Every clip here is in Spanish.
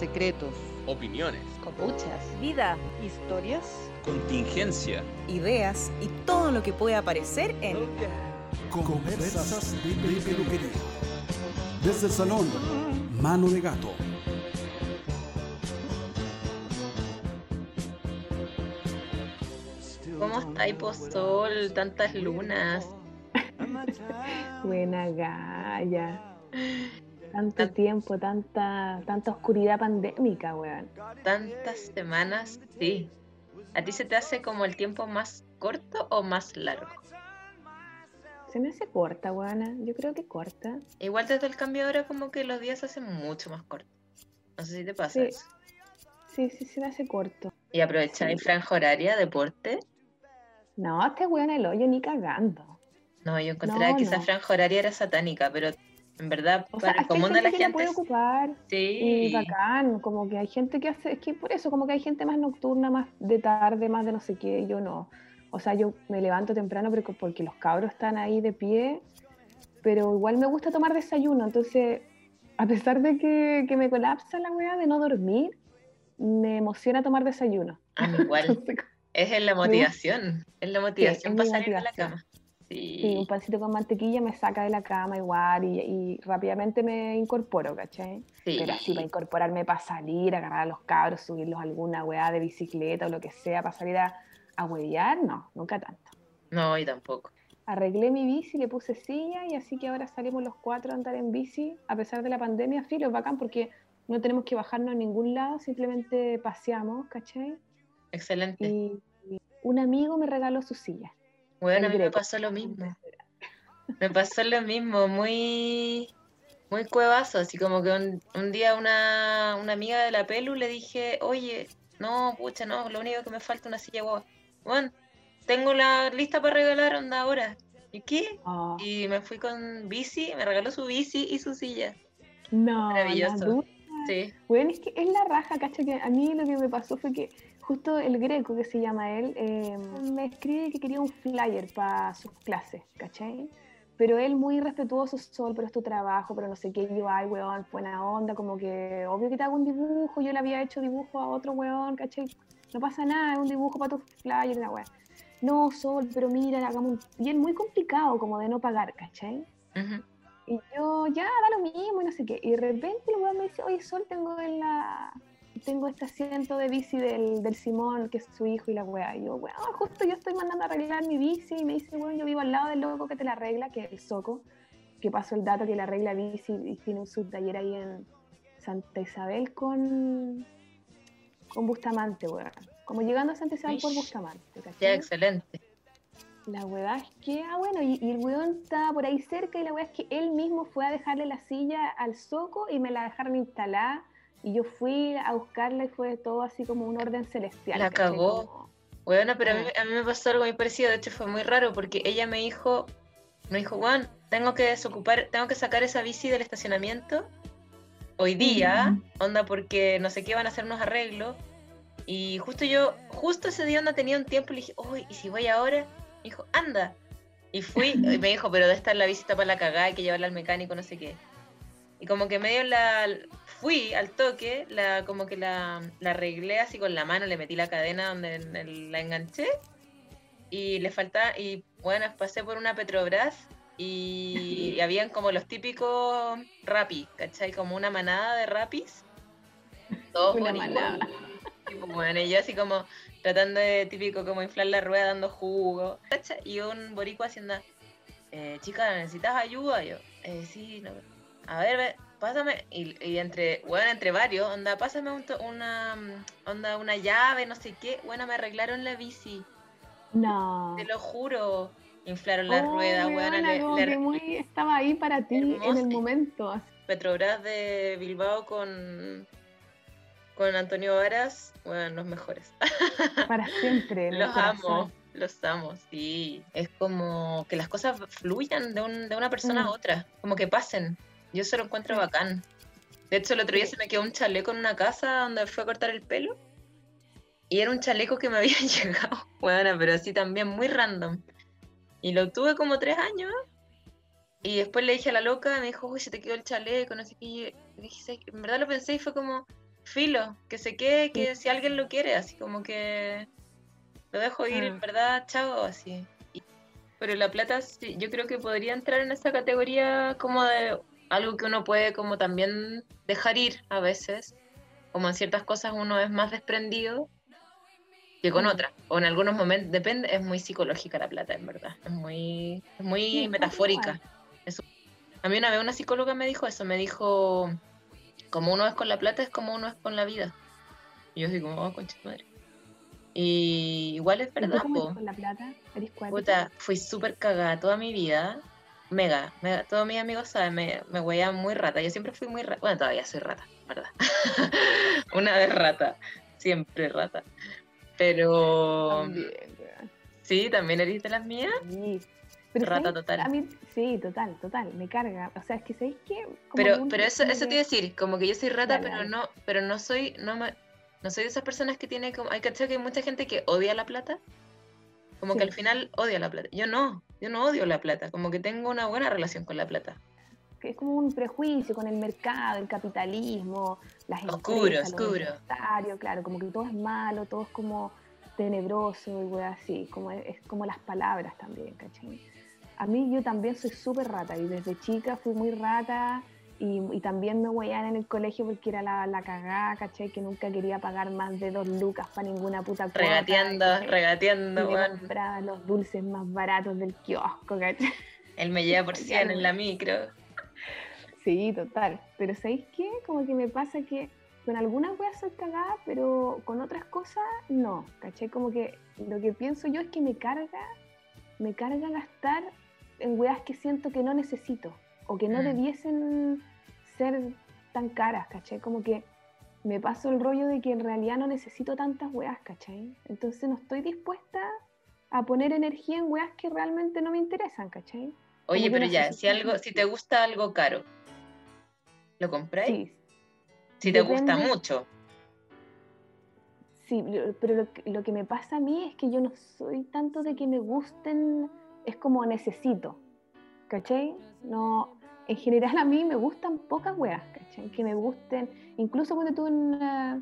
secretos, opiniones, copuchas, vida, historias, contingencia, ideas y todo lo que puede aparecer en Conversas de Peluquería. Desde el salón, mano de gato. ¿Cómo estáis, Sol? Tantas lunas. Buena galla. Tanto tiempo, tanta, tanta oscuridad pandémica, weón. Tantas semanas, sí. ¿A ti se te hace como el tiempo más corto o más largo? Se me hace corta, weona. Yo creo que corta. Igual desde el cambio ahora como que los días se hacen mucho más cortos. No sé si te pasa Sí. eso. Sí, sí, se me hace corto. ¿Y aprovecháis franja horaria, deporte? No, este weón el hoyo ni cagando. No, yo encontraba No, que esa franja horaria era satánica, pero en verdad O sea, para el que hay común de la que la gente puede es- ocupar. Y sí. bacán, como que hay gente que hace, es que por eso, como que hay gente más nocturna, más de tarde, más de no sé qué, yo no. O sea, yo me levanto temprano porque los cabros están ahí de pie, pero igual me gusta tomar desayuno, entonces, a pesar de que, que me colapsa la weá de no dormir, me emociona tomar desayuno. A mí igual. Entonces, Es en la motivación. Es la motivación es para salir de la cama. Sí. sí, un pancito con mantequilla me saca de la cama igual y, y rápidamente me incorporo, ¿cachai? sí. Pero así para incorporarme, para salir, agarrar a los cabros, subirlos a alguna weá de bicicleta o lo que sea, para salir a, a huevear, no, nunca tanto. No, y tampoco. Arreglé mi bici, le puse silla y así que ahora salimos los cuatro a andar en bici, a pesar de la pandemia, filo, es bacán porque no tenemos que bajarnos a ningún lado, simplemente paseamos, ¿cachai? Excelente. Y, y un amigo me regaló su silla. Bueno, a mí me pasó lo mismo. Me pasó lo mismo, muy, muy cuevazo, así como que un, un día una, una amiga de la Pelu le dije, oye, no, pucha, no, lo único que me falta es una silla guagua. Bueno, tengo la lista para regalar, onda ahora. ¿Y qué? Ah, Y me fui con bici, me regaló su bici y su silla. no, maravilloso. Sí, Bueno, es que es la raja, cacho, que a mí lo que me pasó fue que justo el greco, que se llama él, eh, me escribe que quería un flyer para sus clases, ¿cachai? Pero él muy respetuoso, Sol, pero es tu trabajo, pero no sé qué, y yo, ay, weón, buena onda, como que obvio que te hago un dibujo, yo le había hecho dibujo a otro weón, ¿cachai? No pasa nada, es un dibujo para tu flyer, una weá. No, Sol, pero mira, hagamos un... Y él muy complicado, como de no pagar, ¿cachai? ujú. Y yo, ya, da lo mismo y no sé qué. Y de repente el weón me dice, oye, Sol, tengo en la... Tengo este asiento de bici del, del Simón, que es su hijo y la weá. Y yo, weón, justo yo estoy mandando a arreglar mi bici. Y me dice, weón, yo vivo al lado del loco que te la arregla, que es el Soco, que pasó el dato que le arregla bici y tiene un subtaller ahí en Santa Isabel con, con Bustamante, weón. Como llegando a Santa Isabel por. Bustamante, Ya, ¿cachai? excelente. La weá es que, ah, bueno, y, y el weón estaba por ahí cerca y la weá es que él mismo fue a dejarle la silla al soco y me la dejaron instalada y yo fui a buscarla y fue todo así como un orden celestial. La cagó. Como- Bueno, pero a mí, Ah. a mí me pasó algo muy parecido, de hecho fue muy raro porque ella me dijo, me dijo, Juan, tengo que desocupar, tengo que sacar esa bici del estacionamiento hoy día, onda porque no sé qué van a hacer unos arreglos. Y justo yo, justo ese día onda tenía un tiempo y le dije, uy, ¿y si voy ahora? Me dijo, anda. Y fui, y me dijo, pero de estar la bici para la cagada, hay que llevarla al mecánico, no sé qué. Y como que medio la fui al toque, la como que la, la arreglé así con la mano, le metí la cadena donde la enganché y le faltaba y bueno, pasé por una Petrobras y, y habían como los típicos rapis, ¿cachai? Como una manada de rapis. Todos Una manada. Y pues, bueno, y yo así como tratando de típico como inflar la rueda dando jugo. ¿cachai? Y un boricua haciendo, eh, chica, ¿necesitas ayuda? Y yo, eh, sí, no, a ver, ve, pásame. Y, y entre, bueno, entre varios, onda, pásame un to- una, mm, onda, una llave, no sé qué. Bueno, me arreglaron la bici, No. te lo juro. Inflaron la Oh, rueda, weón. como le, que le- muy estaba ahí para ti en el momento. así. Petrobras de Bilbao con, con Antonio Varas, bueno, los mejores. Para siempre. Los amo, los amo, sí. Es como que las cosas fluyan de, un- de una persona Mm. a otra, como que pasen. Yo eso lo encuentro bacán. De hecho, el otro día se me quedó un chaleco en una casa donde fue a cortar el pelo. Y era un chaleco que me había llegado, bueno, pero así también muy random. Y lo tuve como tres años. Y después le dije a la loca, me dijo, uy, se te quedó el chaleco, no sé qué. Y dije, en verdad lo pensé y fue como, filo, que se quede, que si alguien lo quiere, así como que lo dejo ir, en Ah. verdad, chao, así. Pero la plata, sí, yo creo que podría entrar en esa categoría como de algo que uno puede como también dejar ir a veces, como en ciertas cosas uno es más desprendido que con otras, o en algunos momentos, depende, es muy psicológica la plata, en verdad, es muy, es muy Sí, metafórica. A mí una vez una psicóloga me dijo eso, me dijo, como uno es con la plata, es como uno es con la vida. Y yo como, oh, concha madre. Y igual es ¿Y tú verdad, cómo eres con la plata? ¿Eres cuática? Puta, fui súper cagada toda mi vida. Mega, mega. Todos mis amigos saben, me, me hueían muy rata. Yo siempre fui muy rata. Bueno, todavía soy rata, ¿verdad? Una vez rata. Siempre rata. Pero También, sí, también eres de las mías. Sí. Pero Rata ¿sabes? total. A mí, sí, total, total. Me carga. O sea, es que ¿sabéis? Como Pero, pero eso, eso te que- iba a decir, como que yo soy rata, pero no, pero no soy, no me, no soy de esas personas que tiene como, hay que que hay mucha gente que odia la plata, como que al final odia la plata. Yo no, yo no odio la plata, como que tengo una buena relación con la plata. es como un prejuicio con el mercado, el capitalismo, las Oscuro, empresas, oscuro. claro, como que todo es malo, todo es como tenebroso y wey así, como es, es como las palabras también, ¿cachai? A mí yo también soy súper rata y desde chica fui muy rata y, y también me hueían en el colegio porque era la, la cagada, ¿cachai? Que nunca quería pagar más de dos lucas para ninguna puta cuota. Regateando, ¿cachai? Y regateando, me weón. compraba los dulces más baratos del kiosco, ¿cachai? Él me lleva por 100 en la micro. Sí, total. Pero ¿sabéis qué? Como que me pasa que con algunas weas soy cagada, pero con otras cosas no. ¿Cachai? Como que lo que pienso yo es que me carga, me carga gastar en weas que siento que no necesito o que no Mm. debiesen ser tan caras, ¿cachai? Como que me paso el rollo de que en realidad no necesito tantas weas, ¿cachai? Entonces no estoy dispuesta a poner energía en weas que realmente no me interesan, ¿cachai? Oye, pero no ya, si algo, si te gusta algo caro, ¿lo compráis? Sí, si te gusta mucho. Sí, pero lo, que- lo que me pasa a mí es que yo no soy tanto de que me gusten, es como necesito, ¿cachai? No, en general a mí me gustan pocas weas, ¿cachai? Que me gusten, incluso cuando tú, eh,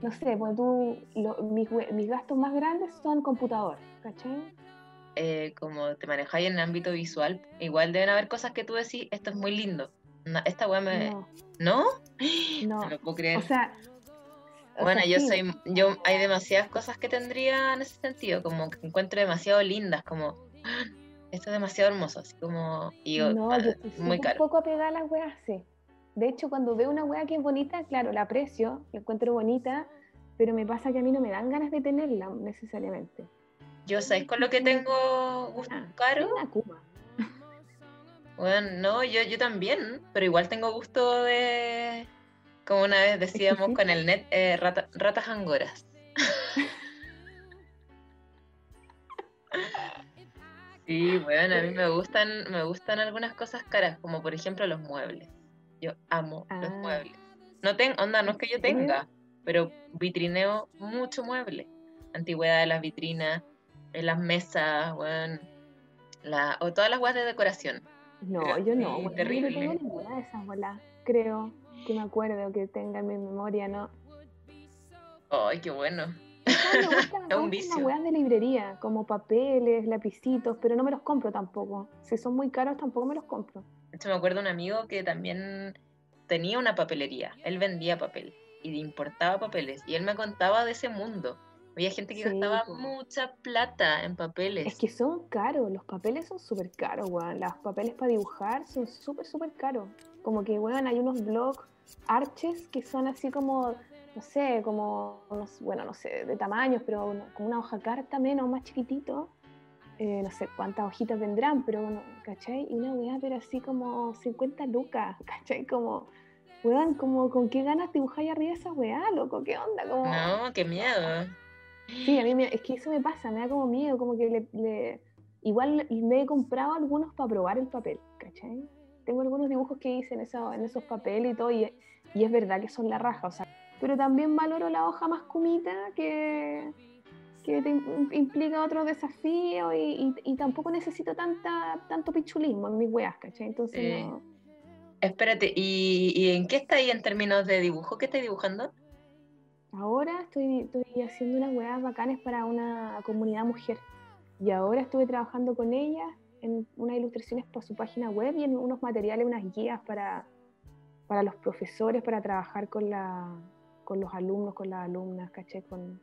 no sé, cuando tú, lo- mis, mis gastos más grandes son computador, ¿cachai? eh, como te manejáis en el ámbito visual, igual deben haber cosas que tú decís, esto es muy lindo. Esta weá me. No, ¿No? no, No lo puedo creer. o sea... o bueno, sea, yo sí, soy. Yo hay demasiadas cosas que tendría en ese sentido, como que encuentro demasiado lindas, como. "Ah, Esto es demasiado hermoso, así como. Y yo, No, ah, yo muy caro. poco apegada a las weas, sí. De hecho, cuando veo una wea que es bonita, claro, la aprecio, la encuentro bonita, pero me pasa que a mí no me dan ganas de tenerla necesariamente. Yo, ¿sabes con lo que tengo gusto Ah, caro? una cuba. Bueno, no, yo, yo también, pero igual tengo gusto de. Como una vez decíamos con el net, eh, rata- ratas angoras. Sí, bueno, a mí me gustan, me gustan algunas cosas caras, como por ejemplo los muebles. Yo amo los Ah. muebles. No tengo, onda, no es que yo tenga, pero vitrineo mucho mueble. Antigüedad de las vitrinas, en las mesas, bueno, la, o todas las guas de decoración. No, Pero yo no, yo terrible. no tengo ninguna de esas bolas, creo, que me acuerdo que tenga en mi memoria, ¿no? Ay, qué bueno. Me gustan, me Es un vicio. las de librería, como papeles, lapicitos, pero no me los compro tampoco. Si son muy caros, tampoco me los compro. De hecho, me acuerdo de un amigo que también tenía una papelería. Él vendía papel y importaba papeles. Y él me contaba de ese mundo. Había gente que Sí, gastaba mucha plata en papeles. Es que son caros, los papeles son súper caros, weón. Los papeles para dibujar son súper, súper caros. Como que, weón, hay unos blogs arches que son así como, no sé, como, bueno, no sé, de tamaños, pero como una hoja carta menos, más chiquitito. Eh, no sé cuántas hojitas vendrán, pero, bueno, ¿cachai? Y una weá, pero así como 50 lucas, ¿cachai? Como, weón, como, ¿con qué ganas dibujáis arriba esa weá, loco? ¿Qué onda? Como, No, qué miedo. Sí, a mí me- es que eso me pasa, me da como miedo, como que le, le- igual me he comprado algunos para probar el papel, ¿cachai? Tengo algunos dibujos que hice en, eso- en esos papeles y todo, y, y es verdad que son la raja, o sea, pero también valoro la hoja más cumita que, que te im- implica otro desafío y, y- y tampoco necesito tanta, tanto pichulismo en mis weas, ¿cachai? Entonces Sí. no, Espérate, ¿y, y en qué está ahí en términos de dibujo? ¿Qué estás dibujando? Ahora estoy, estoy haciendo unas weas bacanes para una comunidad mujer. Y ahora estuve trabajando con ella en unas ilustraciones para su página web y en unos materiales, unas guías para, para los profesores, para trabajar con, la, con los alumnos, con las alumnas, ¿cachai? Con,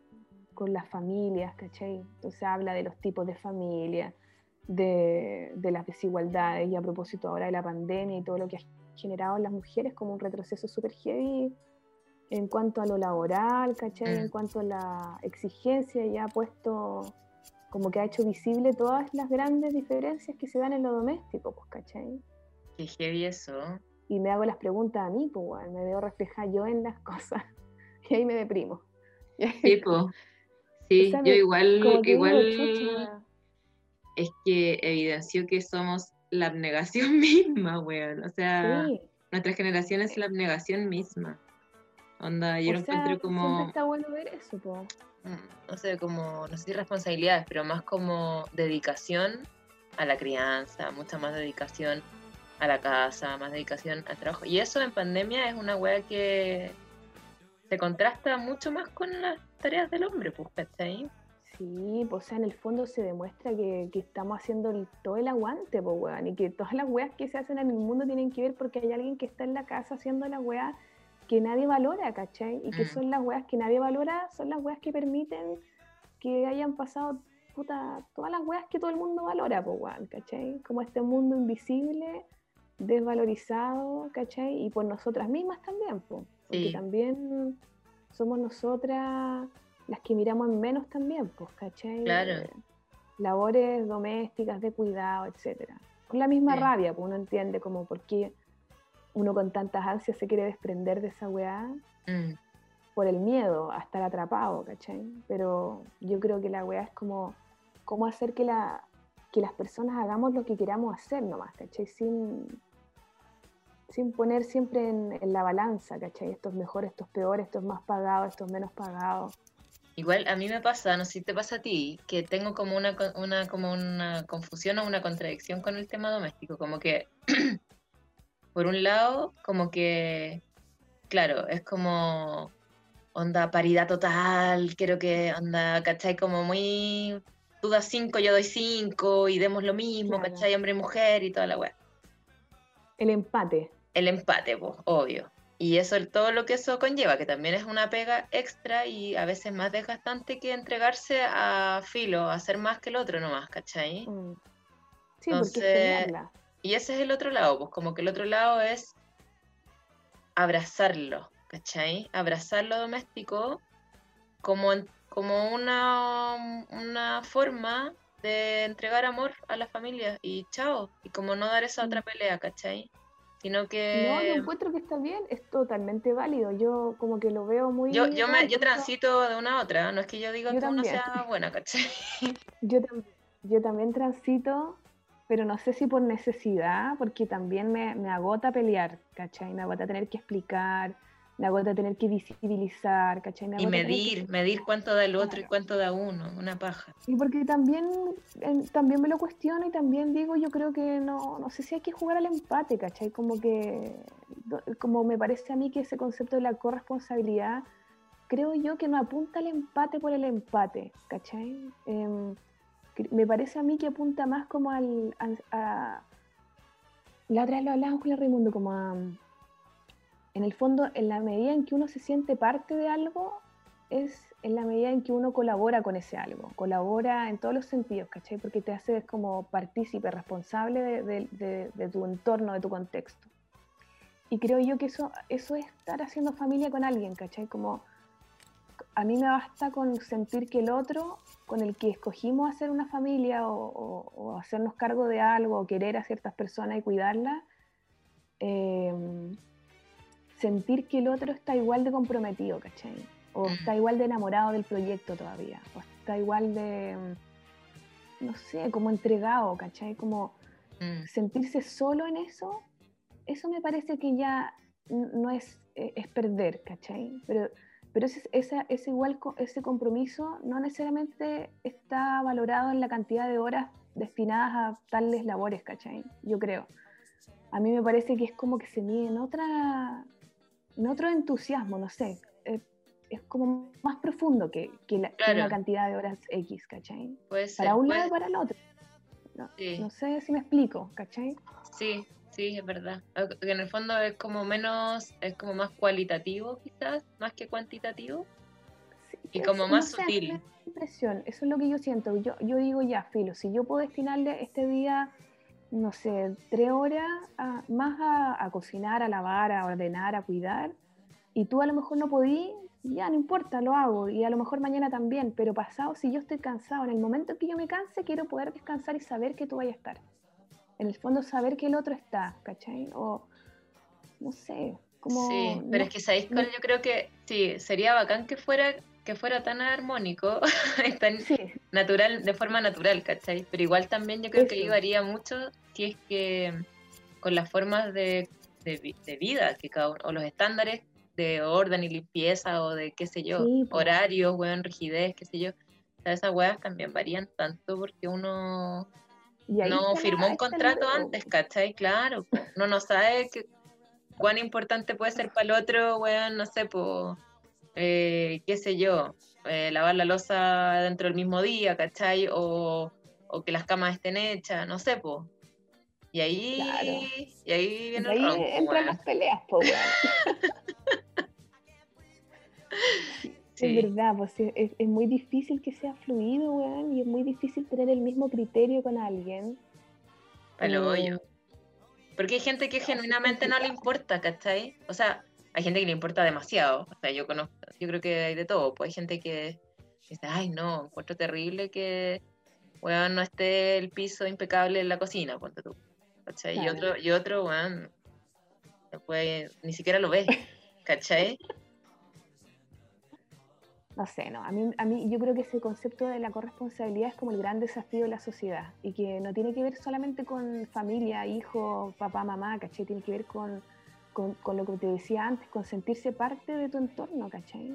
con las familias, ¿cachai? Entonces habla de los tipos de familia, de, de las desigualdades y a propósito ahora de la pandemia y todo lo que ha generado en las mujeres como un retroceso súper heavy en cuanto a lo laboral, ¿cachai? Mm. En cuanto a la exigencia, ya ha puesto, como que ha hecho visible todas las grandes diferencias que se dan en lo doméstico, pues, ¿cachai? Qué heavy eso. Y me hago las preguntas a mí, pues, weón, me veo reflejada yo en las cosas, y ahí me deprimo. Sí, po. Sí, yo igual, que digo, igual es que evidenció que somos la abnegación misma, weón. O sea, sí. nuestra generación es la abnegación misma. Onda, yo O lo sea, encuentro siempre como... está bueno ver eso, po. Mm, No sé, como, no sé si responsabilidades, pero más como dedicación a la crianza, mucha más dedicación a la casa, más dedicación al trabajo. Y eso en pandemia es una wea que se contrasta mucho más con las tareas del hombre, pues, ¿cachai? Sí, pues, o sea, en el fondo se demuestra que, que estamos haciendo el- todo el aguante, pues, weón, y que todas las weas que se hacen en el mundo tienen que ver porque hay alguien que está en la casa haciendo la wea que nadie valora, ¿cachai? Y que son las weas que nadie valora, son las weas que permiten que hayan pasado, puta, todas las weas que todo el mundo valora, pues, weón, ¿cachai? Como este mundo invisible, desvalorizado, ¿cachai? Y por nosotras mismas también, pues, porque Sí. también somos nosotras las que miramos en menos también, pues, ¿cachai? Claro. Eh, labores domésticas, de cuidado, etcétera. Con la misma Sí. rabia, pues uno entiende como por qué uno con tantas ansias se quiere desprender de esa weá Mm, por el miedo a estar atrapado, ¿cachai? Pero yo creo que la weá es como cómo hacer que, la, que las personas hagamos lo que queramos hacer nomás, ¿cachai? Sin, sin poner siempre en, en la balanza, ¿cachai? Esto es mejor, esto es peor, esto es más pagado, esto es menos pagado. Igual a mí me pasa, no sé si te pasa a ti, que tengo como una, una, como una confusión o una contradicción con el tema doméstico. Como que, por un lado, como que, claro, es como onda paridad total, quiero que onda, ¿cachai? Como muy, tú das cinco, yo doy cinco y demos lo mismo, Claro. ¿cachai? Hombre y mujer y toda la weá. El empate. El empate, pues, obvio. Y eso, todo lo que eso conlleva, que también es una pega extra y a veces más desgastante que entregarse a filo, a hacer más que el otro nomás, ¿cachai? Mm. Sí, porque Entonces. Y ese es el otro lado, pues como que el otro lado es abrazarlo, ¿cachai? Abrazar lo doméstico como, como una, una forma de entregar amor a la familia y chao, y como no dar esa otra pelea, ¿cachai? Sino No, yo que encuentro que está bien, es totalmente válido. Yo como que lo veo muy... yo, yo, me, yo transito de una a otra, no es que yo diga Yo que uno también. sea buena, ¿cachai? Yo, tam- yo también transito, pero no sé si por necesidad, porque también me, me agota pelear, ¿cachai? Me agota tener que explicar, me agota tener que visibilizar, ¿cachai? Me Y que- medir, medir cuánto da el otro y cuánto da uno, una paja. Y porque también, eh, también me lo cuestiono y también digo, yo creo que no, no sé si hay que jugar al empate, ¿cachai? Como que, como me parece a mí que ese concepto de la corresponsabilidad, creo yo que no apunta al empate por el empate, ¿cachai? Em, me parece a mí que apunta más como al... a, la otra vez lo hablábamos con la Raimundo, como a... En el fondo, en la medida en que uno se siente parte de algo, es en la medida en que uno colabora con ese algo, colabora en todos los sentidos, ¿cachai? Porque te haces como partícipe, responsable de, de- de- de tu entorno, de tu contexto. Y creo yo que eso, eso es estar haciendo familia con alguien, ¿cachai? Como a mí me basta con sentir que el otro con el que escogimos hacer una familia o, o- o hacernos cargo de algo, o querer a ciertas personas y cuidarlas, eh, sentir que el otro está igual de comprometido, ¿cachai? O Mm. está igual de enamorado del proyecto todavía, o está igual de, mm, no sé, como entregado, ¿cachai? Como Mm. sentirse solo en eso, eso me parece que ya no es, eh, es perder, ¿cachai? Pero, pero ese, esa- ese, igual, ese compromiso no necesariamente está valorado en la cantidad de horas destinadas a tales labores, ¿cachai? Yo creo. a mí me parece que es como que se mide en otra, en otro entusiasmo, no sé. eh, es como más profundo que, que la, Claro. una cantidad de horas X, ¿cachai? Puede ser. Para un puede- lado y para el otro. No, Sí. no sé si me explico, ¿cachai? Sí, sí, es verdad. En el fondo es como menos, es como más cualitativo quizás, más que cuantitativo. Sí, Y es- como no más sé, sutil. la impresión, eso es lo que yo siento. Yo, yo digo ya, filo, si yo puedo destinarle este día, no sé, tres horas a- más a, a cocinar, a lavar, a ordenar, a cuidar, y tú a lo mejor no podí, ya no importa, lo hago, y a lo mejor mañana también, pero pasado, si yo estoy cansado, en el momento que yo me canse, quiero poder descansar y saber que tú vayas a estar. En el fondo, saber que el otro está, ¿cachai? O, no sé, como... sí, pero no- es que sabéis no- yo creo que sí, sería bacán que fuera que fuera tan armónico, tan Sí, natural, de forma natural, ¿cachai? Pero igual también yo creo que ahí varía mucho si es que con las formas de, de vi- de vida que cada uno, o los estándares de orden y limpieza o de qué sé yo, Sí, horarios, weón, rigidez, qué sé yo. O sea, esas weas también varían tanto porque uno no firmó un contrato antes, ¿cachai? Claro, uno no sabe que, cuán importante puede ser para el otro, weón, no sé, pues, qué sé yo, eh, lavar la losa dentro del mismo día, ¿cachai? O, o que las camas estén hechas, no sé, pues. Y ahí, Claro. y ahí viene ahí el ronco, entran las peleas, po. Sí. Es verdad, pues es, es muy difícil que sea fluido, weón, y es muy difícil tener el mismo criterio con alguien. A lo Eh, hoyo. Porque hay gente que genuinamente no le importa, ¿cachai? O sea, hay gente que le importa demasiado. O sea, yo conozco, yo creo que hay de todo. Pues hay gente que dice, ay, no, encuentro terrible que, weón, no esté el piso impecable en la cocina, ponte tú. ¿Cachai? Y Claro. otro, y otro, weón, después ni siquiera lo ves, ¿cachai? No sé, no, a mí, a mí yo creo que ese concepto de la corresponsabilidad es como el gran desafío de la sociedad y que no tiene que ver solamente con familia, hijo, papá, mamá, ¿cachai? Tiene que ver con, con, con lo que te decía antes, con sentirse parte de tu entorno, ¿cachai?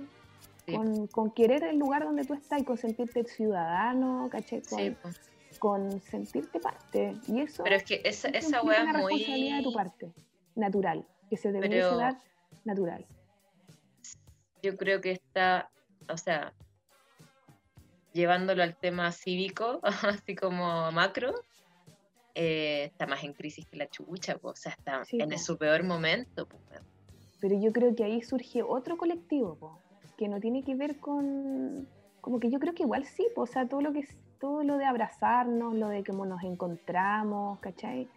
Sí. Con, con querer el lugar donde tú estás y con sentirte ciudadano, ¿cachai? Con, Sí, pues. con sentirte parte. Y eso Pero es que esa, esa weá una es responsabilidad de tu muy... parte, natural, que se debería Pero- dar natural. yo creo que está, o sea, llevándolo al tema cívico, así como macro, eh, está más en crisis que la chucha, po, o sea, está Sí, en po. su peor momento. po. Pero yo creo que ahí surge otro colectivo, que no tiene que ver con, como que yo creo que igual sí, o sea, todo lo que es, todo lo de abrazarnos, lo de cómo nos encontramos, ¿cachai?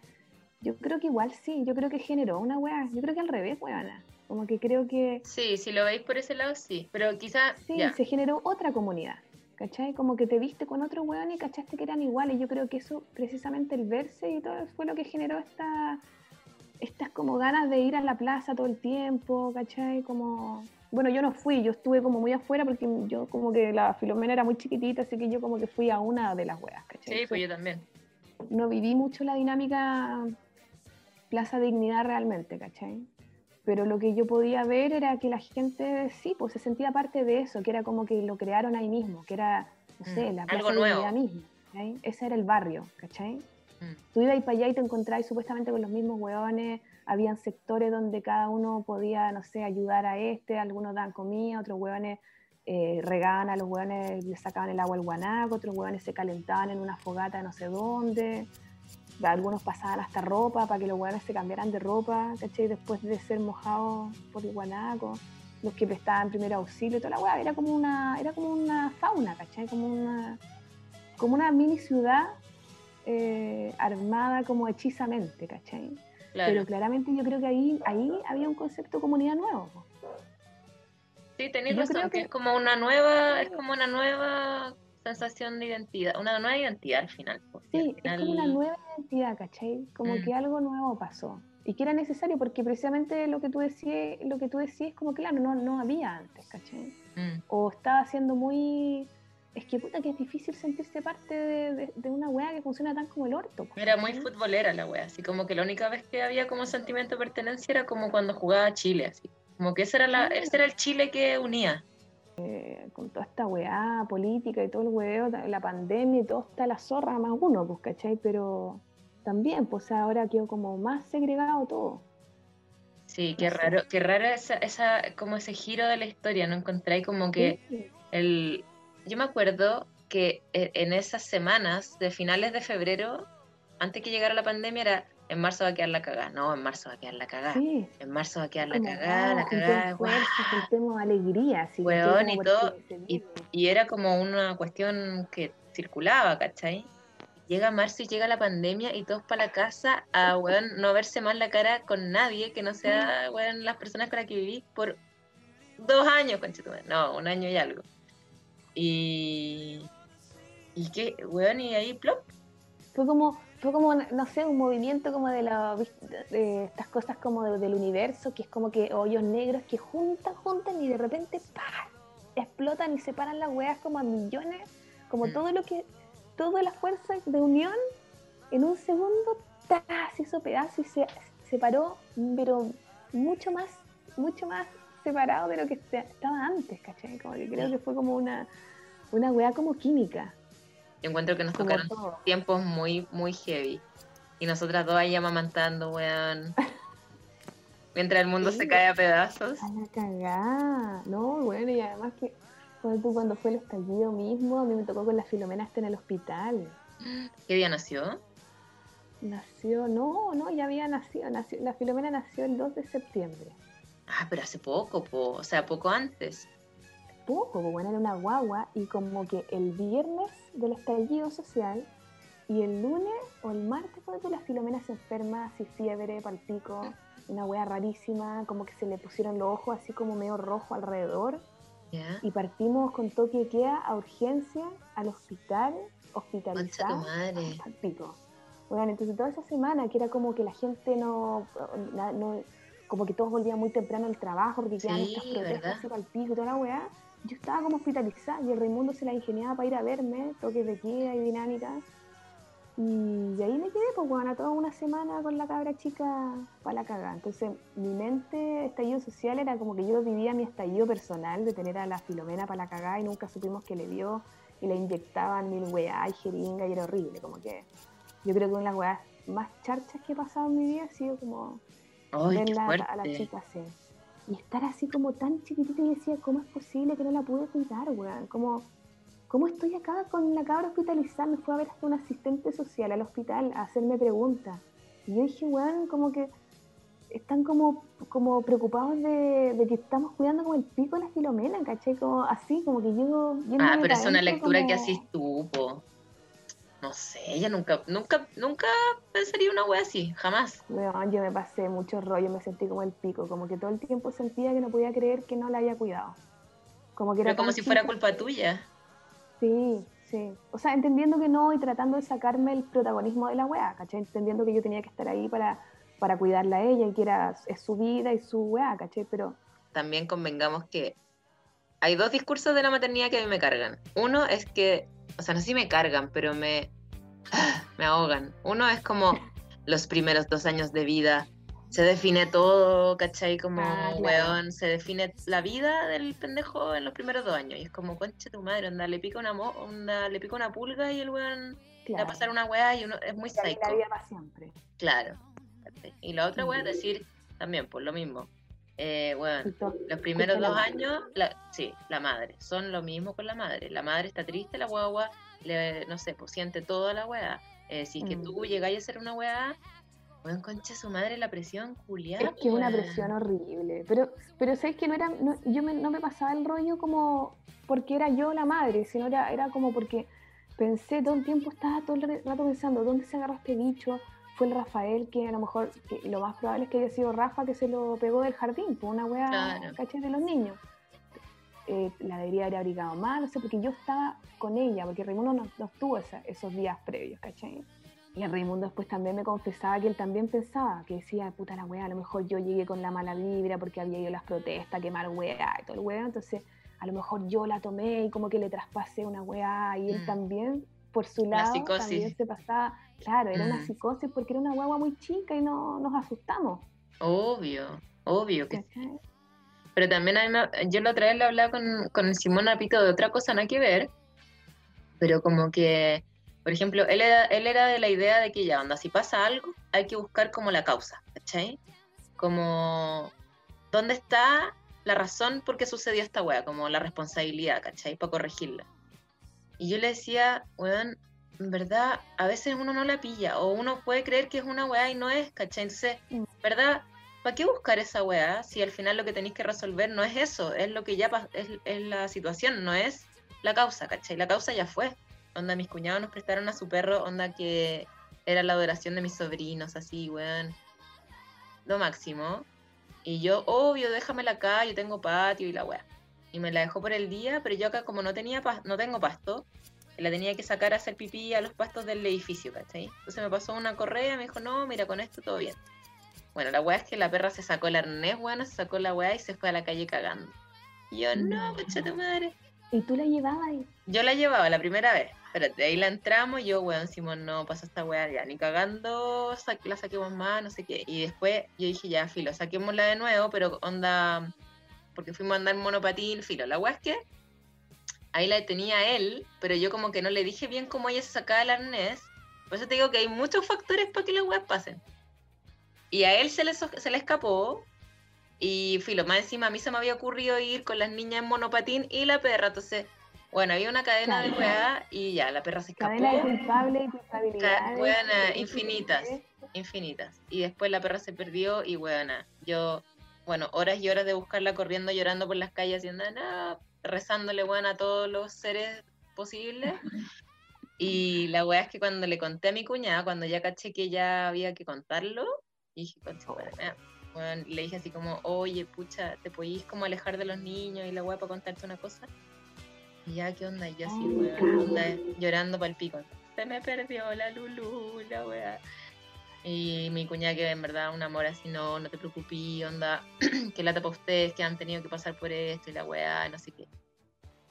Yo creo que igual sí, yo creo que generó una weá, yo creo que al revés, weona. Como que creo que Sí, si lo veis por ese lado, sí, pero quizá, sí, ya, se generó otra comunidad, ¿cachai? Como que te viste con otro weón y cachaste que eran iguales. Yo creo que eso, precisamente el verse y todo, fue lo que generó esta, estas como ganas de ir a la plaza todo el tiempo, ¿cachai? Como, bueno, yo no fui, yo estuve como muy afuera porque yo como que la Filomena era muy chiquitita, así que yo como que fui a una de las weas, ¿cachai? sí, pues yo también. no viví mucho la dinámica Plaza Dignidad realmente, ¿cachai? Pero lo que yo podía ver era que la gente, sí, pues se sentía parte de eso, que era como que lo crearon ahí mismo, que era, no sé, Mm, la algo Plaza nuevo. Dignidad misma, ¿cachai? Ese era el barrio, ¿cachai? Mm. Tú ibas para allá y te encontrabas supuestamente con los mismos hueones, habían sectores donde cada uno podía, no sé, ayudar a este, algunos daban comida, otros hueones eh, regaban a los hueones, le sacaban el agua al guanaco, otros hueones se calentaban en una fogata no sé dónde, algunos pasaban hasta ropa para que los hueones se cambiaran de ropa, ¿cachai? Después de ser mojados por el guanaco, los que prestaban primer auxilio, toda la hueá, era como una, era como una fauna, ¿cachai? Como una, como una mini ciudad eh, armada como hechizamente, ¿cachai? Claro. Pero claramente yo creo que ahí, ahí había un concepto de comunidad nuevo. Sí, tenéis razón, que que- es como una nueva, es como una nueva sensación de identidad, una nueva identidad al final. porque Sí, al es final- como una nueva identidad, ¿cachai? Como Mm. que algo nuevo pasó. Y que era necesario porque precisamente lo que tú decías, lo que tú decías, como claro, no, no había antes, ¿cachai? Mm, O estaba siendo muy... Es que puta que es difícil sentirse parte de, de- de una weá que funciona tan como el orto. po, Era muy futbolera la wea, así como que la única vez que había como sentimiento de pertenencia era como cuando jugaba Chile, así. Como que ese era, la, Claro. ese era el Chile que unía. Con toda esta weá política y todo el weeo, la pandemia y todo está la zorra más uno, pues, ¿cachai? Pero, también, pues ahora quedó como más segregado todo. Sí, qué No sé. raro, qué raro esa, esa, como ese giro de la historia, ¿no encontráis como que Sí. el... Yo me acuerdo que e- en esas semanas de finales de febrero, antes que llegara la pandemia, era en marzo va a quedar la cagada. No, en marzo va a quedar la cagada. Sí. En marzo va a quedar la cagada, la ah, cagada. guau. fuerza, juntemos alegría, ¿cachai? Weón, y todo, y, y era como una cuestión que circulaba, ¿cachai? Llega marzo y llega la pandemia y todos para la casa a, weón, no verse más la cara con nadie que no sea, weón, las personas con las que viví por dos años, conchetumare. No, un año y algo. Y... Y qué, weón, y ahí, plop. Fue como, fue como, no sé, un movimiento como de, la, de estas cosas como de- del universo, que es como que hoyos negros que juntan, juntan y de repente ¡pah! explotan y separan las weas como a millones, como Mm. todo lo que, toda la fuerza de unión en un segundo, ¡ta! se hizo pedazo y se separó, pero mucho más, mucho más separado de lo que se- estaba antes, ¿cachai? Como que creo que fue como una, una wea como química, Yo encuentro que nos como tocaron todo. tiempos muy, muy heavy. Y nosotras dos ahí amamantando, weón. Mientras el mundo se cae a pedazos. A la cagada. No, bueno, y además que cuando, tú, cuando fue el estallido mismo, a mí me tocó con la Filomena hasta en el hospital. ¿Qué día nació? Nació, no, no, ya había nacido, nació, la Filomena nació el 2 de septiembre. Ah, pero hace poco, po. o sea, poco antes. Poco, pues bueno, era una guagua y como que el viernes del estallido social y el lunes o el martes cuando la Filomena se enferma, así fiebre, palpico, una wea rarísima, como que se le pusieron los ojos así como medio rojo alrededor. Y partimos con toque de queda a urgencia al hospital, hospitalizado. madre. al pico. Bueno, entonces toda esa semana que era como que la gente no, no- como que todos volvían muy temprano al trabajo porque quedaban Sí, estas protestas ¿verdad? así para el pico y toda la weá. Yo estaba como hospitalizada y el Raimundo se la ingeniaba para ir a verme, toques de queda y dinámica. Y, ahí me quedé, pues bueno, toda una semana con la cabra chica para la cagada. Entonces, mi mente, estallido social, era como que yo vivía mi estallido personal de tener a la Filomena para la cagada y nunca supimos que le dio y le inyectaban mil weá y jeringa y era horrible. Como que yo creo que una de las weas más charchas que he pasado en mi vida ha sido como Ay, verla a, la chica así. Y estar así como tan chiquitita y decía, ¿cómo es posible que no la pude cuidar, weón? Como, ¿Cómo estoy acá con la cabra hospitalizada? Me fue a ver hasta un asistente social al hospital a hacerme preguntas. Y yo dije, weón, como que están como, como preocupados de, de que estamos cuidando como el pico de la filomena, ¿cachai? Como así, como que yo... Ah, pero es una lectura que así tú, po. No sé, ella nunca, nunca, nunca pensaría una wea así, jamás. Weón, yo me pasé mucho rollo, me sentí como el pico, como que todo el tiempo sentía que no podía creer que no la haya cuidado. Como que era Pero como si fuera culpa tuya. Sí, sí. O sea, entendiendo que no y tratando de sacarme el protagonismo de la weá, ¿cachai? Entendiendo que yo tenía que estar ahí para, para cuidarla a ella y que era, es su vida y su weá, ¿cachai? Pero También convengamos que hay dos discursos de la maternidad que a mí me cargan. Uno es que, o sea, no sé si me cargan, pero me, me ahogan. Uno es como los primeros dos años de vida. Se define todo, ¿cachai? Como, Ah, claro. weón, se define la vida del pendejo en los primeros dos años. Y es como, concha tu madre, onda, le pica una, mo- onda, le pica una pulga y el weón le va claro, a pasar una weá y uno es muy y ahí la psycho. vida para siempre. Claro. Y la otra weá es decir, también, por lo mismo. Eh, to- los primeros dos años, la, sí, la madre, son lo mismo con la madre. La madre está triste, la guagua, le, no sé, pues siente toda la weá. Eh, si es que Mm. tú llegáis a ser una weá, weón, concha su madre, la presión, Julián. Es que es una presión horrible. Pero, pero sabes que no era, no- yo me- no me pasaba el rollo como porque era yo la madre, sino era, era como porque pensé todo el tiempo, estaba todo el rato pensando, ¿dónde se agarró este bicho? Fue el Rafael, que a lo mejor, que lo más probable es que haya sido Rafa que se lo pegó del jardín, por una wea, Claro. ¿cachai? De los niños. Eh, la debería haber abrigado más, no sé, porque yo estaba con ella, porque Raimundo no, no estuvo esa- esos días previos, ¿cachai? Y el Raimundo después también me confesaba que él también pensaba, que decía, puta la weá, a lo mejor yo llegué con la mala vibra porque había ido a las protestas, quemar weá y todo el weá, entonces a lo mejor yo la tomé y como que le traspasé una weá y él Mm. también, por su lado, también se pasaba, claro, era una Mm. psicosis porque era una guagua muy chica y no nos asustamos. Obvio, obvio que ¿cachai? Pero también a mí me- yo la otra vez le hablaba con, con Simón Apito de otra cosa, nada que ver, pero como que Por ejemplo, él era, él era de la idea de que ya, onda, si pasa algo, hay que buscar como la causa, ¿cachai? Como, ¿dónde está la razón por qué sucedió esta wea? Como la responsabilidad, ¿cachai? Para corregirla. Y yo le decía, weón, en verdad, a veces uno no la pilla, o uno puede creer que es una weá y no es, ¿cachai? Entonces, Mm. ¿verdad? ¿Para qué buscar esa weá si al final lo que tenéis que resolver no es eso, es lo que ya es, es la situación, no es la causa, ¿cachai? La causa ya fue. Onda, mis cuñados nos prestaron a su perro, onda que era la adoración de mis sobrinos, así, weón. Lo máximo. Y yo, obvio, déjamela acá, yo tengo patio y la weá. Y me la dejó por el día, pero yo acá como no tenía no tengo pasto, la tenía que sacar a hacer pipí a los pastos del edificio, ¿cachai? Entonces me pasó una correa, me dijo, no, mira, con esto todo bien. Bueno, la weá es que la perra se sacó el arnés, weón, se sacó la weá y se fue a la calle cagando. Y yo, no, concha tu madre. Y tú la llevabas y Yo la llevaba la primera vez. Espérate, ahí la entramos, yo, weón, Simón, no pasa esta weá ya, ni cagando, sa- la saquemos más, no sé qué. Y después yo dije, ya, filo, saquémosla de nuevo, pero onda, porque fuimos a andar monopatín, filo. La weá es que ahí la tenía él, pero yo como que no le dije bien cómo ella se sacaba el arnés. Por eso te digo que hay muchos factores para que las weas pasen. Y a él se le, se le escapó. Y filo, más encima a mí se me había ocurrido ir con las niñas en monopatín y la perra. Entonces, bueno, había una cadena de Claro. weá y ya, la perra se escapó. cadena de culpable y culpabilidad. weona, infinitas. infinitas. Y después la perra se perdió y weona, yo, bueno, horas y horas de buscarla corriendo, llorando por las calles, haciendo nada, rezándole, weona, a todos los seres posibles. Y la weá es que cuando le conté a mi cuñada, cuando ya caché que ya había que contarlo, dije, concha, mira, weón, le dije así como, oye, pucha, ¿te podís como alejar de los niños y la weá para contarte una cosa? Y ya, ¿qué onda? Y yo así, weón, llorando para el pico. Se me perdió la Lulu, la weá. Y mi cuñada que en verdad un amor así, no, no te preocupes, onda, que lata para ustedes que han tenido que pasar por esto y la weá, no sé qué.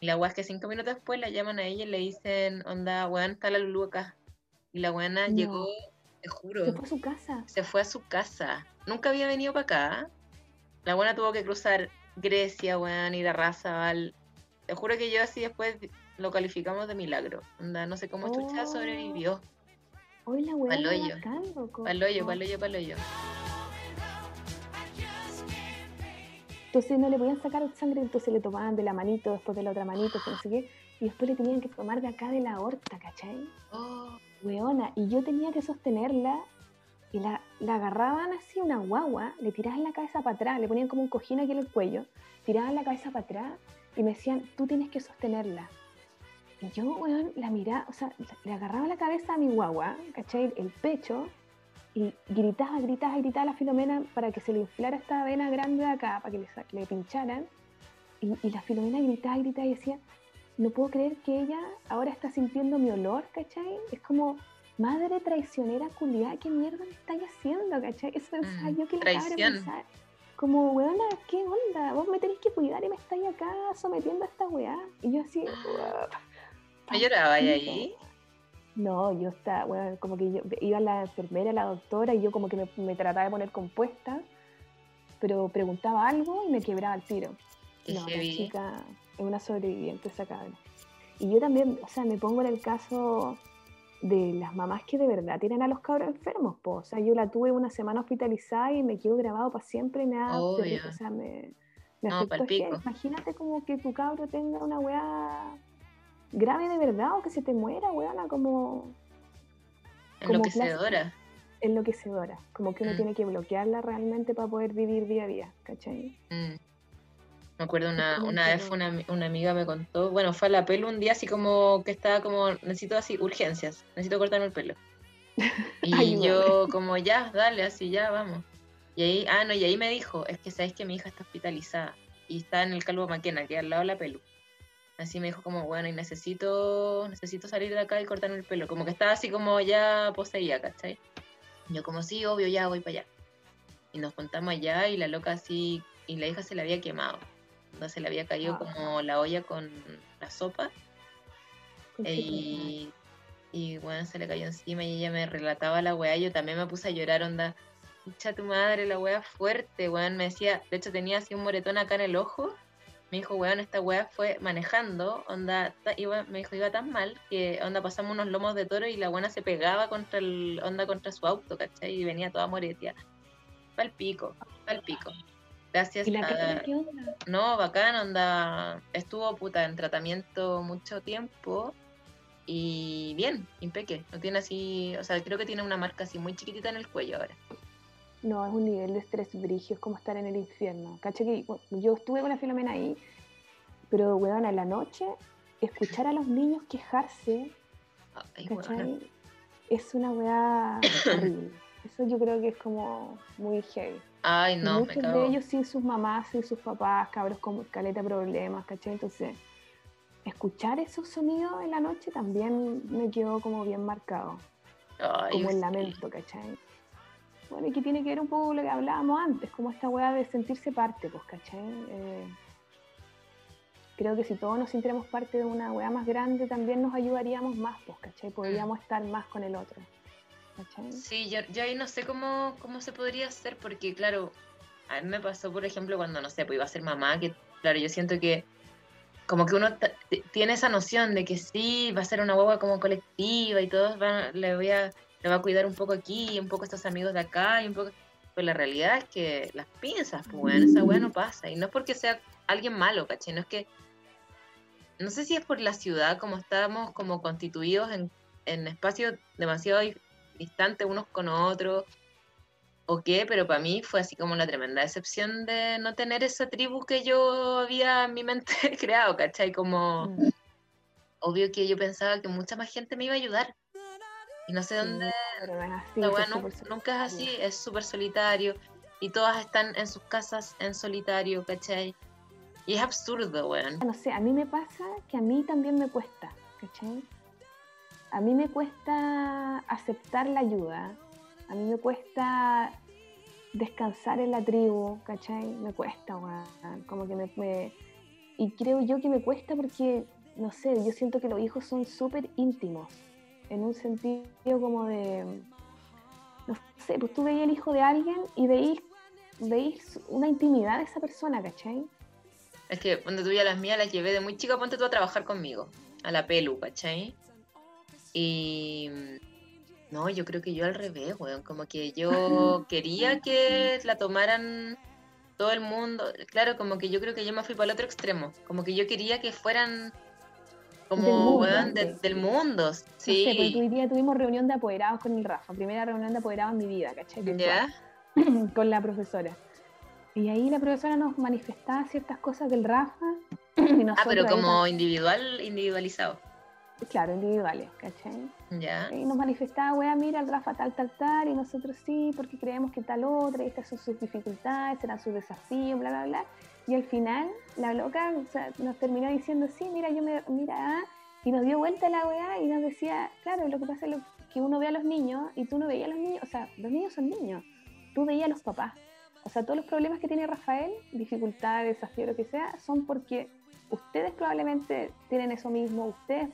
Y la weá es que cinco minutos después la llaman a ella y le dicen, onda, weón, está la Lulu acá. Y la weona No. llegó, te juro, Se fue a su casa. se fue a su casa. Nunca había venido para acá. La buena tuvo que cruzar Grecia, weón, ir a Razabal. Te juro que yo así después lo calificamos de milagro. Onda, no sé cómo chucha Oh. sobrevivió. Hoy la weá Pa'l era hoyo. bacán, loco. Pa'l hoyo, No. pa'l hoyo, pa'l hoyo. Entonces no le podían sacar sangre, entonces le tomaban de la manito, después de la otra manito, no sé qué, y después le tenían que tomar de acá de la aorta, ¿cachai? Oh, Weona, y yo tenía que sostenerla y la, la agarraban así, una guagua, le tiraban la cabeza para atrás, le ponían como un cojín aquí en el cuello, tiraban la cabeza para atrás y me decían, tú tienes que sostenerla. Y yo, weón, la miraba, o sea, le agarraba la cabeza a mi guagua, ¿cachai? El pecho, y gritaba, gritaba, gritaba a la Filomena para que se le inflara esta vena grande de acá, para que le, pincharan. Y, y la Filomena gritaba, gritaba y decía, no puedo creer que ella ahora está sintiendo mi olor, ¿cachai? Es como, madre traicionera culiada, ¿qué mierda me estáis haciendo, cachai? Eso pensaba Mm, yo que la cabra pensaba. Como, weona, ¿qué onda? Vos me tenéis que cuidar y me estáis acá sometiendo a esta weá. Y yo así, ¿No lloraba ahí no, yo estaba, bueno, como que yo iba la enfermera, la doctora, y yo como que me, me trataba de poner compuesta, pero preguntaba algo y me quebraba el tiro. Qué no, la chica es una sobreviviente esa cabra. Y yo también, o sea, me pongo en el caso de las mamás que de verdad tienen a los cabros enfermos, po. O sea, yo la tuve una semana hospitalizada y me quedo grabado para siempre y me da o sea, me, me No, afectó. Imagínate como que tu cabro tenga una weá grave de verdad o que se te muera, weona, como como Enloquecedora. enloquecedora. Como que uno Mm. tiene que bloquearla realmente para poder vivir día a día, ¿cachai? Mm. Me acuerdo una, una que vez una, una amiga me contó, bueno, fue a la pelo un día así como que estaba como, necesito así, urgencias, necesito cortarme el pelo. Y yo como, ya, dale, así, ya, vamos. Y ahí, ah, no, y ahí me dijo, es que sabes que mi hija está hospitalizada y está en el Calvo Maquena, que al lado de la pelu. Así me dijo como, bueno, y necesito, necesito salir de acá y cortarme el pelo. Como que estaba así como ya poseída, ¿cachai? Yo como, sí, obvio, ya voy para allá. Y nos juntamos allá y la loca así, y la hija se le había quemado. Entonces se le había caído Ah. como la olla con la sopa y, y bueno, se le cayó encima y ella me relataba la weá. Yo también me puse a llorar, onda. Echa tu madre, la weá fuerte, weón. Me decía, de hecho tenía así un moretón acá en el ojo Me dijo, weón, esta weá fue manejando, onda, iba, me dijo, iba tan mal que onda pasamos unos lomos de toro y la buena se pegaba contra el, onda contra su auto, ¿cachai? Y venía toda moretia. Pa'l pico, pa'l pico. Gracias ¿Y la a- no, bacán, onda. Estuvo puta en tratamiento mucho tiempo y bien, impeque. No tiene así, o sea, creo que tiene una marca así muy chiquitita en el cuello ahora. No, es un nivel de estrés brigio, es como estar en el infierno. Cacha que yo estuve con la Filomena ahí, pero weón, a la noche, escuchar a los niños quejarse. Es una weá horrible. Eso yo creo que es como muy heavy. Ay, no, me muchos cago. de ellos sin sus mamás, sin sus papás, cabros con caleta problemas, ¿cachai? Entonces, escuchar esos sonidos en la noche también me quedó como bien marcado, Ay, como el sí. lamento, ¿cachai? Bueno, y que tiene que ver un poco con lo que hablábamos antes, como esta weá de sentirse parte, pues, ¿cachai? Eh, creo que si todos nos sintiéramos parte de una weá más grande, también nos ayudaríamos más, pues, ¿cachai? Podríamos estar más con el otro, ¿cachai? Sí, yo, yo ahí no sé cómo, cómo se podría hacer, porque claro, a mí me pasó, por ejemplo, cuando, no sé, pues iba a ser mamá, que claro, yo siento que como que uno tiene esa noción de que sí, va a ser una hueva como colectiva y todos van, le voy a, le va a cuidar un poco aquí, un poco estos amigos de acá, y un poco... Pues la realidad es que las piensas, pues weón, esa hueá no pasa. Y no es porque sea alguien malo, ¿cachai? No es que... No sé si es por la ciudad, como estamos como constituidos en, en espacios demasiado di- distantes unos con otros, o qué, pero para mí fue así como una tremenda decepción de no tener esa tribu que yo había en mi mente creado, ¿cachai? Como Mm. obvio que yo pensaba que mucha más gente me iba a ayudar. Y no sé dónde, es así, la súper nunca es así, es súper solitario. Y todas están en sus casas en solitario, ¿cachai? Y es absurdo, weón. no sé, a mí me pasa que a mí también me cuesta, ¿cachai? A mí me cuesta aceptar la ayuda, a mí me cuesta descansar en la tribu, ¿cachai? Me cuesta, weón, como que me, me- Y creo yo que me cuesta porque, no sé, yo siento que los hijos son súper íntimos, en un sentido como de... No sé, pues tú veías el hijo de alguien y veís, veís una intimidad de esa persona, ¿cachai? Es que cuando tuve a las mías las llevé de muy chica, ponte tú a trabajar conmigo, a la pelu, ¿cachai? Y no, yo creo que yo al revés, weón, como que yo quería que la tomaran todo el mundo, claro, como que yo creo que yo me fui para el otro extremo, como que yo quería que fueran como, Del mundo, weón, de- sí. del mundo, No sé, pues, porque sí, hoy día tuvimos reunión de apoderados con el Rafa, primera reunión de apoderados en mi vida, ¿cachai? Con la profesora. Y ahí la profesora nos manifestaba ciertas cosas del Rafa. y Ah, pero ahí como individual, individualizado, Claro, individuales, ¿cachai? ¿ya? Y nos manifestaba, wea, mira, el Rafa tal, tal, tal, y nosotros sí, porque creemos que tal otra, y estas son sus dificultades, serán sus desafíos, bla, bla, bla. Y al final, la loca o sea, nos terminó diciendo, sí, mira, yo me, mira, ah", y nos dio vuelta la weá y nos decía, claro, lo que pasa es lo- que uno ve a los niños y tú no veías a los niños, o sea, los niños son niños, tú veías a los papás. O sea, todos los problemas que tiene Rafael, dificultades, desafíos, lo que sea, son porque ustedes probablemente tienen eso mismo, ustedes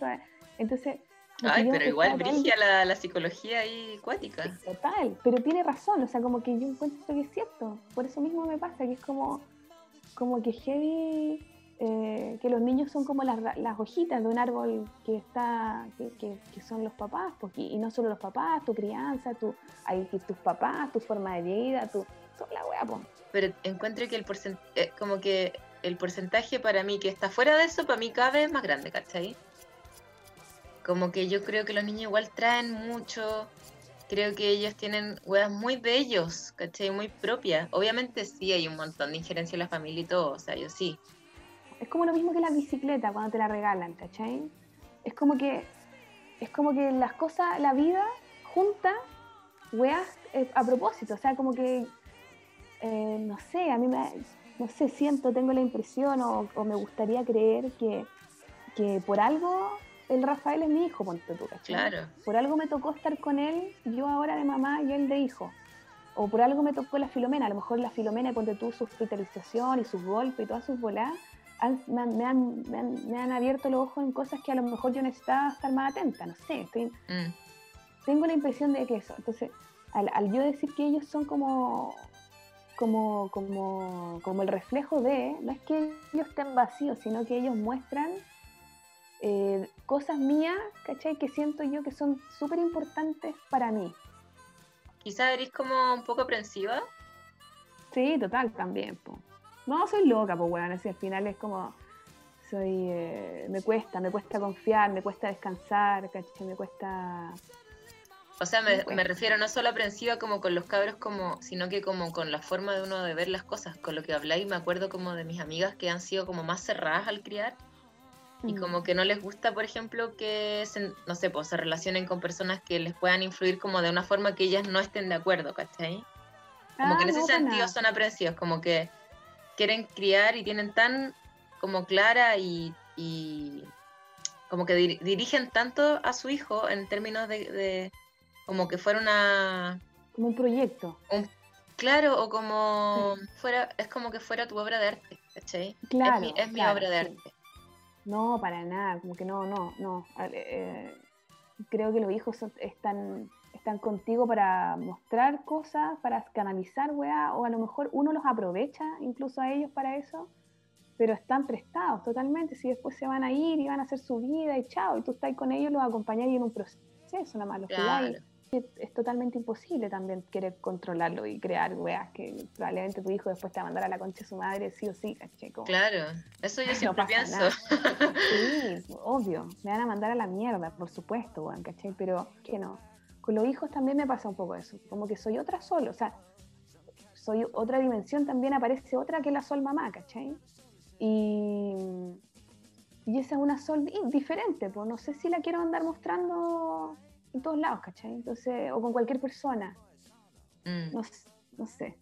Entonces... Ay, pero igual estaba todo el brigia la, la psicología ahí cuática. Total, pero tiene razón, o sea, como que yo encuentro que es cierto. Por eso mismo me pasa, que es como, como que heavy, eh, que los niños son como las, las hojitas de un árbol que está, que, que- que son los papás, porque, y no solo los papás, tu crianza, tu, que tus papás, tu forma de vida, tu, toda la wea, pero encuentro que el porcentaje, como que el porcentaje para mí que está fuera de eso, para mí cada vez es más grande, ¿cachai? Como que yo creo que los niños igual traen mucho, creo que ellos tienen weas muy de ellos, ¿cachai? Muy propias. Obviamente sí hay un montón de injerencia en la familia y todo, o sea, yo sí. Es como lo mismo que la bicicleta cuando te la regalan, ¿cachai? Es como que, es como que las cosas, la vida junta weas eh, a propósito, o sea, como que, eh, no sé, a mí me, no sé, siento, tengo la impresión o, o me gustaría creer que, que por algo el Rafael es mi hijo, ponte tú, ¿cachai? Claro. Por algo me tocó estar con él, yo ahora de mamá y él de hijo. O por algo me tocó la Filomena, a lo mejor la Filomena, ponte tú su hospitalización y sus golpes y todas sus bolas, han- me, han, me han- me han- me han abierto los ojos en cosas que a lo mejor yo necesitaba estar más atenta, no sé, estoy, Mm. tengo la impresión de que eso. Entonces, al, al yo decir que ellos son como, como, como, como el reflejo de, no es que ellos estén vacíos, sino que ellos muestran eh, cosas mías, ¿cachai? Que siento yo que son súper importantes para mí. Quizás eres como un poco aprensiva. Sí, total, también. po. No, soy loca, pues bueno, así al final es como, soy, eh, me cuesta, me cuesta confiar, me cuesta descansar, ¿cachai? Me cuesta... O sea, me refiero no solo aprensiva como con los cabros, como, sino que como con la forma de uno de ver las cosas. Con lo que habláis, me acuerdo como de mis amigas que han sido como más cerradas al criar y Mm. como que no les gusta, por ejemplo, que se, no sé, pues se relacionen con personas que les puedan influir como de una forma que ellas no estén de acuerdo, ¿cachai? Como Ah, que en ese no, sentido son aprensivos, como que quieren criar y tienen tan como clara y, y como que dir- dirigen tanto a su hijo en términos de, de como que fuera una Como un proyecto. claro o como fuera es como que fuera tu obra de arte ¿cachai? Claro, es mi, es mi claro, obra de sí. arte No, para nada, como que no, no, no. Eh, creo que los hijos están, están contigo para mostrar cosas, para canalizar, weá, o a lo mejor uno los aprovecha incluso a ellos para eso, pero están prestados totalmente. Si después se van a ir y van a hacer su vida y chao, y tú estás con ellos, los acompañas en un proceso, nada más, los cuidáis. Claro Es totalmente imposible también querer controlarlo y crear weas que probablemente tu hijo después te va a mandar a la concha de su madre, sí o sí. Como- claro eso yo No siempre pasa pienso nada. Sí, obvio, me van a mandar a la mierda, por supuesto, weón, ¿cachai? Pero que no. Con los hijos también me pasa un poco eso, como que soy otra sol, o sea, soy otra dimensión, también aparece otra que la sol mamá, ¿cachai? Y, y esa es una sol di- diferente, pues no sé si la quiero andar mostrando en todos lados, ¿cachai? Entonces, o con cualquier persona, Mm. no, no sé.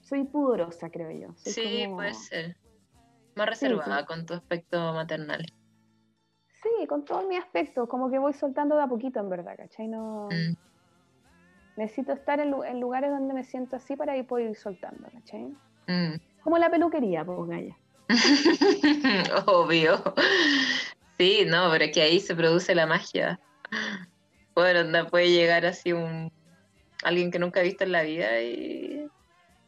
Soy pudorosa, creo yo. Soy sí como- puede ser más reservada sí. con tu aspecto maternal Sí, con todos mis aspectos, como que voy soltando de a poquito, en verdad, ¿cachai? No, Mm. necesito estar en lugares donde me siento así para ir poder ir soltando, ¿cachai? Mm. Como la peluquería, pues, Gaya. Obvio. Sí, no, pero es que ahí se produce la magia. Bueno, onda, puede llegar así un alguien que nunca ha visto en la vida y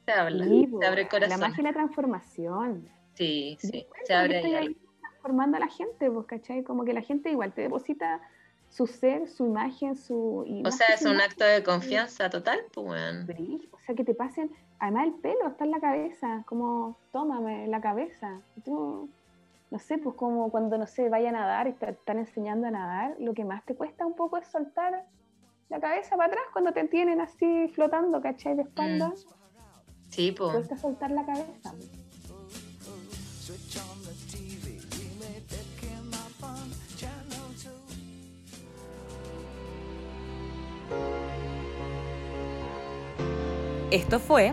se habla, Sí, se pues, abre el la corazón. magia y la transformación. Sí, sí, se abre ahí estoy algo. ahí transformando a la gente, pues, ¿cachai? Como que la gente igual te deposita su ser, su imagen, su... O sea, es un imagen, acto de confianza total, pues O sea, que te pasen, además el pelo está en la cabeza, como, tómame la cabeza. Tú, no sé, pues como cuando, no sé, vaya a nadar y te están enseñando a nadar, lo que más te cuesta un poco es soltar la cabeza para atrás cuando te tienen así flotando, ¿cachai? De espalda. Mm. Sí, pues. Cuesta soltar la cabeza. Esto fue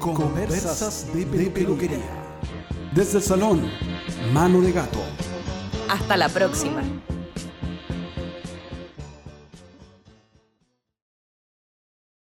Conversas de peluquería. Desde el salón, mano de gato. Hasta la próxima.